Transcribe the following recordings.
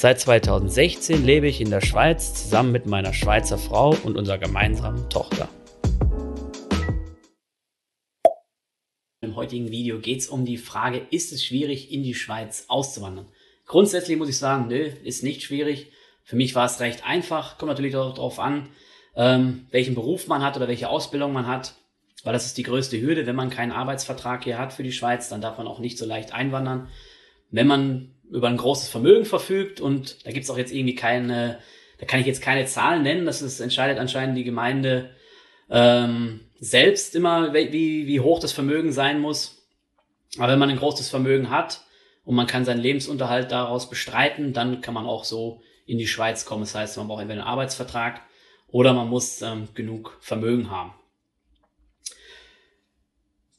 Seit 2016 lebe ich in der Schweiz zusammen mit meiner Schweizer Frau und unserer gemeinsamen Tochter. Im heutigen Video geht es um die Frage, ist es schwierig, in die Schweiz auszuwandern? Grundsätzlich muss ich sagen, nö, ist nicht schwierig. Für mich war es recht einfach. Kommt natürlich darauf an, ähm, welchen Beruf man hat oder welche Ausbildung man hat. Weil das ist die größte Hürde. Wenn man keinen Arbeitsvertrag hier hat für die Schweiz, dann darf man auch nicht so leicht einwandern. Wenn man über ein großes Vermögen verfügt und da gibt's auch jetzt irgendwie keine, da kann ich jetzt keine Zahlen nennen, das ist, entscheidet anscheinend die Gemeinde ähm, selbst immer, wie, wie hoch das Vermögen sein muss. Aber wenn man ein großes Vermögen hat und man kann seinen Lebensunterhalt daraus bestreiten, dann kann man auch so in die Schweiz kommen. Das heißt, man braucht entweder einen Arbeitsvertrag oder man muss ähm, genug Vermögen haben.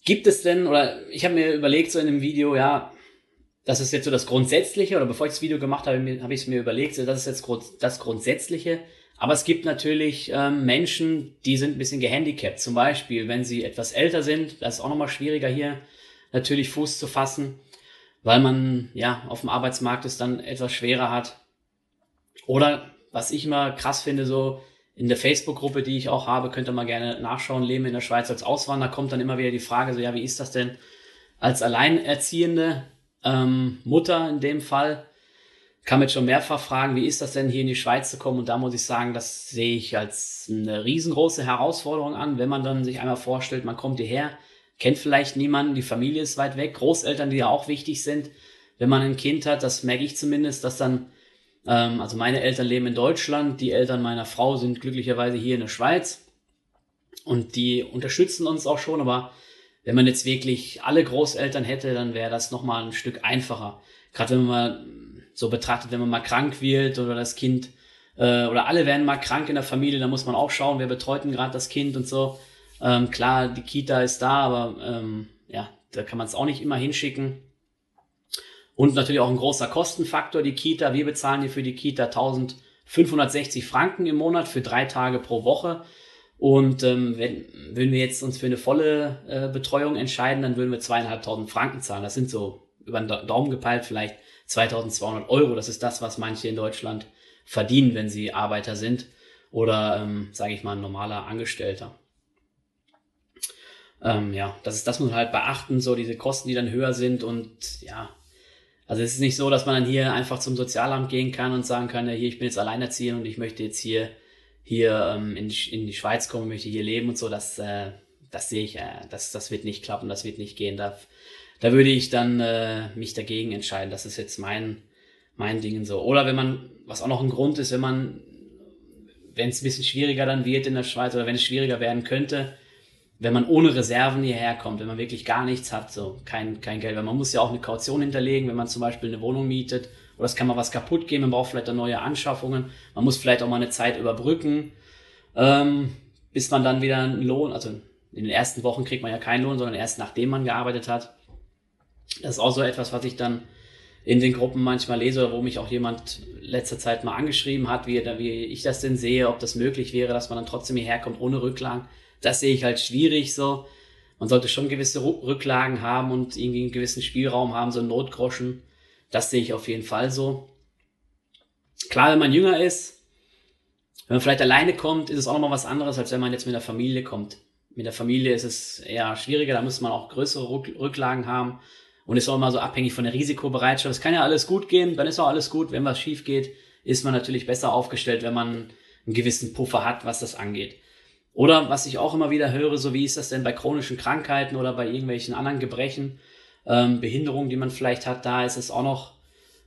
Gibt es denn, oder ich habe mir überlegt so in dem Video, ja, das ist jetzt so das Grundsätzliche, oder bevor ich das Video gemacht habe, habe ich es mir überlegt, so, das ist jetzt das Grundsätzliche. Aber es gibt natürlich ähm, Menschen, die sind ein bisschen gehandicapt. Zum Beispiel, wenn sie etwas älter sind, das ist auch nochmal schwieriger hier natürlich Fuß zu fassen, weil man ja auf dem Arbeitsmarkt es dann etwas schwerer hat. Oder was ich immer krass finde, so in der Facebook-Gruppe, die ich auch habe, könnt ihr mal gerne nachschauen, Leben in der Schweiz als Auswanderer, kommt dann immer wieder die Frage, so ja, wie ist das denn als alleinerziehende ähm, Mutter in dem Fall? Kann jetzt schon mehrfach fragen, wie ist das denn hier in die Schweiz zu kommen? Und da muss ich sagen, das sehe ich als eine riesengroße Herausforderung an, wenn man dann sich einmal vorstellt, man kommt hierher, kennt vielleicht niemanden, die Familie ist weit weg, Großeltern, die ja auch wichtig sind. Wenn man ein Kind hat, das merke ich zumindest, dass dann ähm, also meine Eltern leben in Deutschland, die Eltern meiner Frau sind glücklicherweise hier in der Schweiz und die unterstützen uns auch schon, aber wenn man jetzt wirklich alle Großeltern hätte, dann wäre das nochmal ein Stück einfacher. Gerade wenn man mal so betrachtet, wenn man mal krank wird oder das Kind äh, oder alle werden mal krank in der Familie, dann muss man auch schauen, wer betreut denn gerade das Kind und so. Ähm, klar, die Kita ist da, aber ähm, ja, da kann man es auch nicht immer hinschicken. Und natürlich auch ein großer Kostenfaktor, die Kita. Wir bezahlen hier für die Kita 1560 Franken im Monat für drei Tage pro Woche. Und ähm, wenn, wenn wir jetzt uns für eine volle äh, Betreuung entscheiden, dann würden wir zweieinhalbtausend Franken zahlen. Das sind so über den Daumen gepeilt vielleicht 2200 Euro. Das ist das, was manche in Deutschland verdienen, wenn sie Arbeiter sind oder, ähm, sage ich mal, ein normaler Angestellter. Ähm, ja, das ist, das muss man halt beachten, so diese Kosten, die dann höher sind und ja, also es ist nicht so, dass man dann hier einfach zum Sozialamt gehen kann und sagen kann, ja, hier, ich bin jetzt alleinerziehend und ich möchte jetzt hier, hier ähm, in, die, in die Schweiz kommen, möchte hier leben und so. Das, äh, das sehe ich, äh, das, das wird nicht klappen, das wird nicht gehen. Da, da würde ich dann äh, mich dagegen entscheiden. Das ist jetzt mein, mein Ding so. Oder wenn man, was auch noch ein Grund ist, wenn man, wenn es ein bisschen schwieriger dann wird in der Schweiz oder wenn es schwieriger werden könnte, wenn man ohne Reserven hierher kommt, wenn man wirklich gar nichts hat, so kein, kein Geld, weil man muss ja auch eine Kaution hinterlegen, wenn man zum Beispiel eine Wohnung mietet oder es kann mal was kaputt gehen, man braucht vielleicht dann neue Anschaffungen, man muss vielleicht auch mal eine Zeit überbrücken, ähm, bis man dann wieder einen Lohn, also in den ersten Wochen kriegt man ja keinen Lohn, sondern erst nachdem man gearbeitet hat. Das ist auch so etwas, was ich dann in den Gruppen manchmal lese oder wo mich auch jemand letzter Zeit mal angeschrieben hat, wie, wie ich das denn sehe, ob das möglich wäre, dass man dann trotzdem hierher kommt ohne Rücklagen. Das sehe ich halt schwierig so. Man sollte schon gewisse Rücklagen haben und irgendwie einen gewissen Spielraum haben, so Notgroschen. Das sehe ich auf jeden Fall so. Klar, wenn man jünger ist, wenn man vielleicht alleine kommt, ist es auch nochmal was anderes, als wenn man jetzt mit der Familie kommt. Mit der Familie ist es eher schwieriger, da muss man auch größere Rücklagen haben und ist auch immer so abhängig von der Risikobereitschaft. Es kann ja alles gut gehen, dann ist auch alles gut. Wenn was schief geht, ist man natürlich besser aufgestellt, wenn man einen gewissen Puffer hat, was das angeht. Oder was ich auch immer wieder höre, so wie ist das denn bei chronischen Krankheiten oder bei irgendwelchen anderen Gebrechen, ähm, Behinderungen, die man vielleicht hat, da ist es auch noch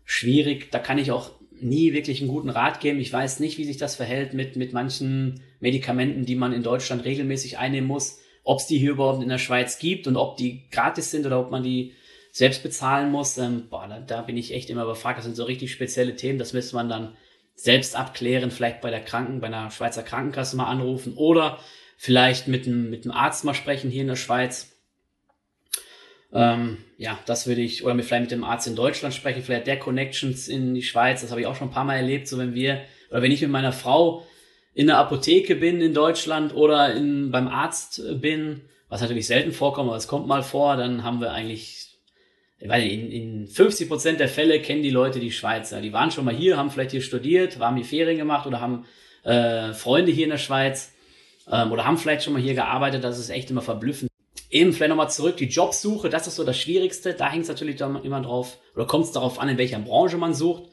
schwierig. Da kann ich auch nie wirklich einen guten Rat geben. Ich weiß nicht, wie sich das verhält mit, mit manchen Medikamenten, die man in Deutschland regelmäßig einnehmen muss, ob es die hier überhaupt in der Schweiz gibt und ob die gratis sind oder ob man die selbst bezahlen muss. Ähm, boah, da, da bin ich echt immer überfragt. Das sind so richtig spezielle Themen. Das müsste man dann selbst abklären, vielleicht bei der Kranken, bei einer Schweizer Krankenkasse mal anrufen oder vielleicht mit einem, mit einem Arzt mal sprechen hier in der Schweiz. Ähm, ja, das würde ich, oder mit, vielleicht mit dem Arzt in Deutschland sprechen, vielleicht der Connections in die Schweiz, das habe ich auch schon ein paar Mal erlebt, so wenn wir, oder wenn ich mit meiner Frau in der Apotheke bin in Deutschland oder in, beim Arzt bin, was natürlich selten vorkommt, aber es kommt mal vor, dann haben wir eigentlich weil in, in 50 Prozent der Fälle kennen die Leute die Schweizer. Die waren schon mal hier, haben vielleicht hier studiert, haben die Ferien gemacht oder haben äh, Freunde hier in der Schweiz ähm, oder haben vielleicht schon mal hier gearbeitet. Das ist echt immer verblüffend. Eben vielleicht nochmal zurück, die Jobsuche, das ist so das Schwierigste. Da hängt es natürlich immer drauf, oder kommt es darauf an, in welcher Branche man sucht.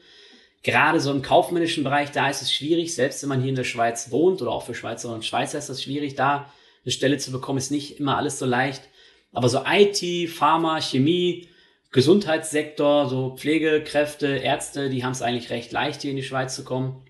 Gerade so im kaufmännischen Bereich, da ist es schwierig, selbst wenn man hier in der Schweiz wohnt oder auch für Schweizer und Schweizer ist das schwierig, da eine Stelle zu bekommen, ist nicht immer alles so leicht. Aber so IT, Pharma, Chemie, Gesundheitssektor, so Pflegekräfte, Ärzte, die haben es eigentlich recht leicht, hier in die Schweiz zu kommen,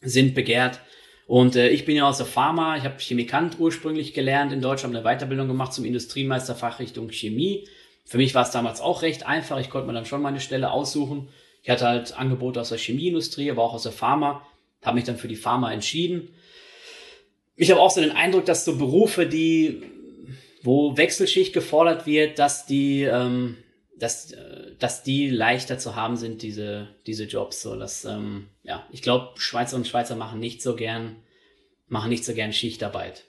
sind begehrt. Und äh, ich bin ja aus der Pharma, ich habe Chemikant ursprünglich gelernt in Deutschland, eine Weiterbildung gemacht zum Industriemeister Fachrichtung Chemie. Für mich war es damals auch recht einfach, ich konnte mir dann schon meine Stelle aussuchen. Ich hatte halt Angebote aus der Chemieindustrie, aber auch aus der Pharma, habe mich dann für die Pharma entschieden. Ich habe auch so den Eindruck, dass so Berufe, die, wo Wechselschicht gefordert wird, dass die ähm, dass, äh, dass die leichter zu haben sind, diese, diese Jobs. So, dass, ähm, ja, ich glaube, Schweizer und Schweizer machen nicht so gern, machen nicht so gern Schichtarbeit.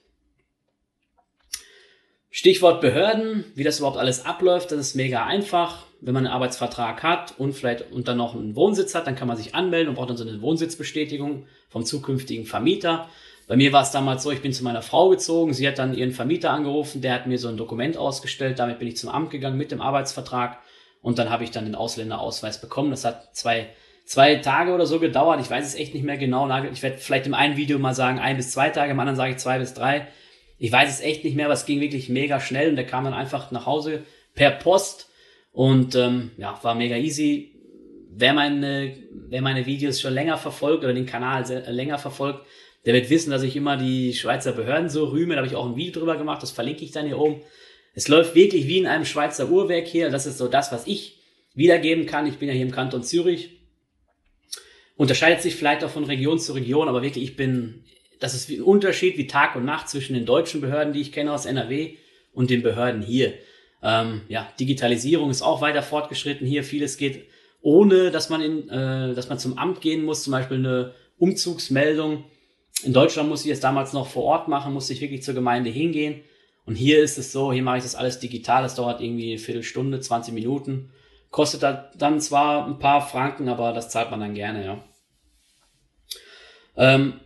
Stichwort Behörden, wie das überhaupt alles abläuft, das ist mega einfach. Wenn man einen Arbeitsvertrag hat und vielleicht und dann noch einen Wohnsitz hat, dann kann man sich anmelden und braucht dann so eine Wohnsitzbestätigung vom zukünftigen Vermieter. Bei mir war es damals so, ich bin zu meiner Frau gezogen, sie hat dann ihren Vermieter angerufen, der hat mir so ein Dokument ausgestellt, damit bin ich zum Amt gegangen mit dem Arbeitsvertrag und dann habe ich dann den Ausländerausweis bekommen. Das hat zwei, zwei Tage oder so gedauert. Ich weiß es echt nicht mehr genau. Ich werde vielleicht im einen Video mal sagen, ein bis zwei Tage, im anderen sage ich zwei bis drei. Ich weiß es echt nicht mehr, aber es ging wirklich mega schnell und der kam dann einfach nach Hause per Post und ähm, ja, war mega easy. Wer meine, wer meine Videos schon länger verfolgt oder den Kanal sehr, länger verfolgt, der wird wissen, dass ich immer die Schweizer Behörden so rühme. Da habe ich auch ein Video drüber gemacht, das verlinke ich dann hier oben. Es läuft wirklich wie in einem Schweizer Uhrwerk hier. Das ist so das, was ich wiedergeben kann. Ich bin ja hier im Kanton Zürich. Unterscheidet sich vielleicht auch von Region zu Region, aber wirklich, ich bin, das ist ein Unterschied wie Tag und Nacht zwischen den deutschen Behörden, die ich kenne aus NRW, und den Behörden hier. Ähm, ja, Digitalisierung ist auch weiter fortgeschritten hier. Vieles geht ohne, dass man in, äh, dass man zum Amt gehen muss. Zum Beispiel eine Umzugsmeldung. In Deutschland musste ich es damals noch vor Ort machen, musste ich wirklich zur Gemeinde hingehen. Und hier ist es so, hier mache ich das alles digital, das dauert irgendwie eine Viertelstunde, 20 Minuten. Kostet dann zwar ein paar Franken, aber das zahlt man dann gerne, ja. Ähm,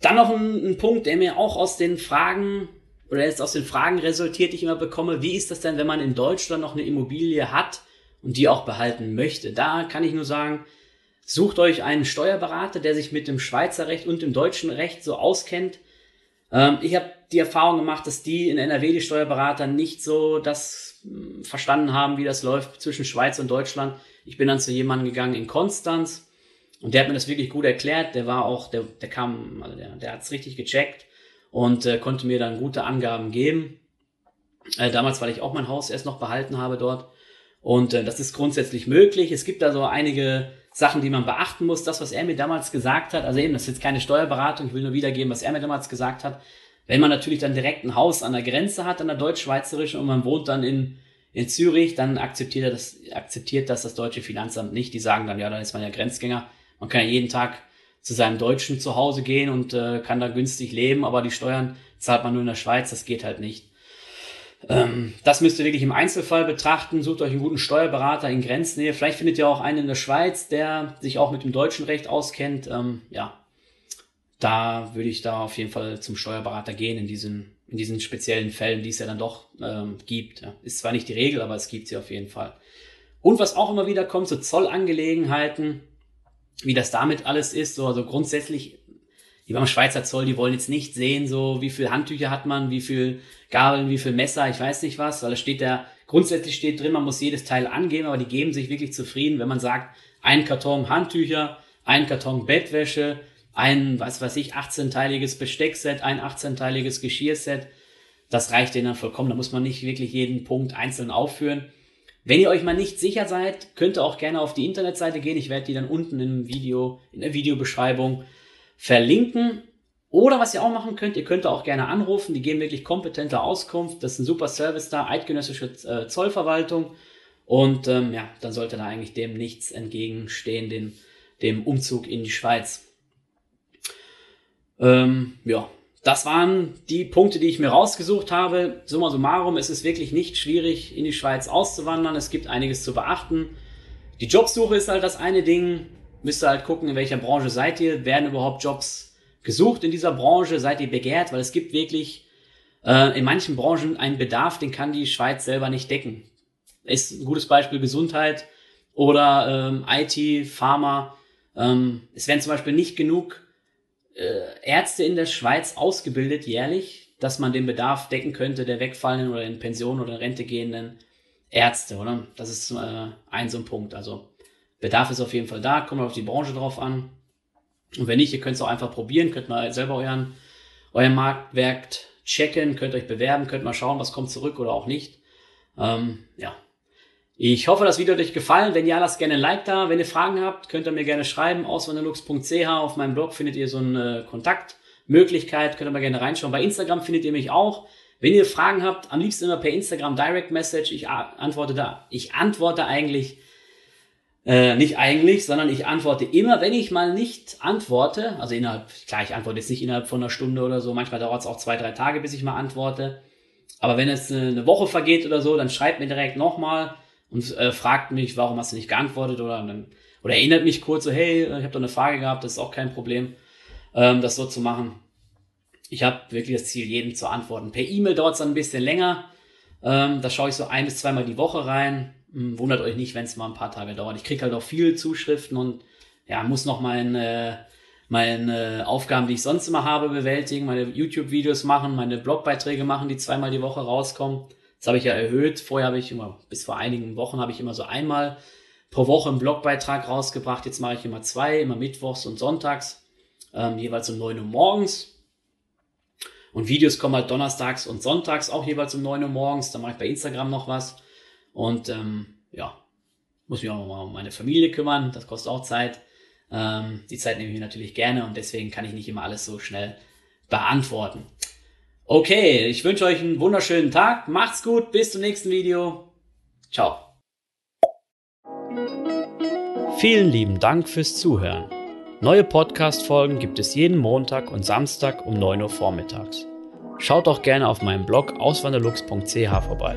dann noch ein, ein, Punkt, der mir auch aus den Fragen oder jetzt aus den Fragen resultiert, die ich immer bekomme. Wie ist das denn, wenn man in Deutschland noch eine Immobilie hat und die auch behalten möchte? Da kann ich nur sagen, sucht euch einen Steuerberater, der sich mit dem Schweizer Recht und dem deutschen Recht so auskennt. Ähm, ich habe die Erfahrung gemacht, dass die in NRW, die Steuerberater, nicht so das hm, verstanden haben, wie das läuft zwischen Schweiz und Deutschland. Ich bin dann zu jemandem gegangen in Konstanz und der hat mir das wirklich gut erklärt. Der war auch, der, der kam, also der, der hat es richtig gecheckt und äh, konnte mir dann gute Angaben geben. Äh, damals, weil ich auch mein Haus erst noch behalten habe dort. Und äh, das ist grundsätzlich möglich. Es gibt da so einige Sachen, die man beachten muss. Das, was er mir damals gesagt hat, also eben, das ist jetzt keine Steuerberatung, ich will nur wiedergeben, was er mir damals gesagt hat. Wenn man natürlich dann direkt ein Haus an der Grenze hat, an der deutsch-schweizerischen, und man wohnt dann in, in Zürich, dann akzeptiert er das, akzeptiert das das deutsche Finanzamt nicht. Die sagen dann, ja, dann ist man ja Grenzgänger. Man kann ja jeden Tag zu seinem deutschen Zuhause gehen und äh, kann da günstig leben, aber die Steuern zahlt man nur in der Schweiz, das geht halt nicht. Ähm, das müsst ihr wirklich im Einzelfall betrachten. Sucht euch einen guten Steuerberater in Grenznähe. Vielleicht findet ihr auch einen in der Schweiz, der sich auch mit dem deutschen Recht auskennt. Ähm, ja, da würde ich da auf jeden Fall zum Steuerberater gehen in diesen, in diesen speziellen Fällen, die es ja dann doch ähm, gibt. Ja. Ist zwar nicht die Regel, aber es gibt sie auf jeden Fall. Und was auch immer wieder kommt, so Zollangelegenheiten, wie das damit alles ist, so also grundsätzlich, die beim Schweizer Zoll, die wollen jetzt nicht sehen, so wie viel Handtücher hat man, wie viel Gabeln, wie viel Messer, ich weiß nicht was, weil da steht da, grundsätzlich steht drin, man muss jedes Teil angeben, aber die geben sich wirklich zufrieden, wenn man sagt, ein Karton Handtücher, ein Karton Bettwäsche, ein, was weiß ich, 18-teiliges Besteckset, ein 18-teiliges Geschirrset. Das reicht denen dann vollkommen. Da muss man nicht wirklich jeden Punkt einzeln aufführen. Wenn ihr euch mal nicht sicher seid, könnt ihr auch gerne auf die Internetseite gehen. Ich werde die dann unten im Video, in der Videobeschreibung verlinken. Oder was ihr auch machen könnt, ihr könnt auch gerne anrufen. Die geben wirklich kompetente Auskunft. Das ist ein super Service da, eidgenössische äh, Zollverwaltung. Und ähm, ja, dann sollte da eigentlich dem nichts entgegenstehen, den, dem Umzug in die Schweiz. Ähm, ja, das waren die Punkte, die ich mir rausgesucht habe. Summa summarum, es ist wirklich nicht schwierig, in die Schweiz auszuwandern. Es gibt einiges zu beachten. Die Jobsuche ist halt das eine Ding. Müsst ihr halt gucken, in welcher Branche seid ihr. Werden überhaupt Jobs gesucht in dieser Branche? Seid ihr begehrt? Weil es gibt wirklich äh, in manchen Branchen einen Bedarf, den kann die Schweiz selber nicht decken. Ist ein gutes Beispiel Gesundheit oder ähm, IT, Pharma. Ähm, es werden zum Beispiel nicht genug äh, Ärzte in der Schweiz ausgebildet jährlich, dass man den Bedarf decken könnte der wegfallenden oder in Pension oder in Rente gehenden Ärzte, oder? Das ist äh, ein so ein Punkt. Also Bedarf ist auf jeden Fall da, kommt auf die Branche drauf an. Und wenn nicht, ihr könnt es auch einfach probieren, könnt mal selber euren, euer Marktwerk checken, könnt euch bewerben, könnt mal schauen, was kommt zurück oder auch nicht. Ähm, ja, ich hoffe, das Video hat euch gefallen. Wenn ja, lasst gerne ein Like da. Wenn ihr Fragen habt, könnt ihr mir gerne schreiben. Auswanderlux.ch auf meinem Blog findet ihr so eine Kontaktmöglichkeit. Könnt ihr mal gerne reinschauen. Bei Instagram findet ihr mich auch. Wenn ihr Fragen habt, am liebsten immer per Instagram Direct Message. Ich antworte da. Ich antworte eigentlich, äh, nicht eigentlich, sondern ich antworte immer, wenn ich mal nicht antworte. Also innerhalb, klar, ich antworte jetzt nicht innerhalb von einer Stunde oder so. Manchmal dauert es auch zwei, drei Tage, bis ich mal antworte. Aber wenn es eine Woche vergeht oder so, dann schreibt mir direkt nochmal und äh, fragt mich, warum hast du nicht geantwortet oder oder erinnert mich kurz so, hey, ich habe doch eine Frage gehabt, das ist auch kein Problem, ähm, das so zu machen. Ich habe wirklich das Ziel, jedem zu antworten. Per E-Mail dauert es dann ein bisschen länger. Ähm, da schaue ich so ein bis zweimal die Woche rein. Hm, wundert euch nicht, wenn es mal ein paar Tage dauert. Ich kriege halt auch viele Zuschriften und ja, muss noch meine, meine Aufgaben, die ich sonst immer habe, bewältigen, meine YouTube-Videos machen, meine Blogbeiträge machen, die zweimal die Woche rauskommen. Das habe ich ja erhöht. Vorher habe ich immer, bis vor einigen Wochen habe ich immer so einmal pro Woche einen Blogbeitrag rausgebracht. Jetzt mache ich immer zwei, immer mittwochs und sonntags, ähm, jeweils um neun Uhr morgens. Und Videos kommen halt donnerstags und sonntags auch jeweils um neun Uhr morgens. Dann mache ich bei Instagram noch was. Und ähm, ja, muss mich auch mal um meine Familie kümmern. Das kostet auch Zeit. Ähm, die Zeit nehme ich mir natürlich gerne und deswegen kann ich nicht immer alles so schnell beantworten. Okay, ich wünsche euch einen wunderschönen Tag. Macht's gut, bis zum nächsten Video. Ciao. Vielen lieben Dank fürs Zuhören. Neue Podcast-Folgen gibt es jeden Montag und Samstag um 9 Uhr vormittags. Schaut auch gerne auf meinem Blog auswanderlux.ch vorbei.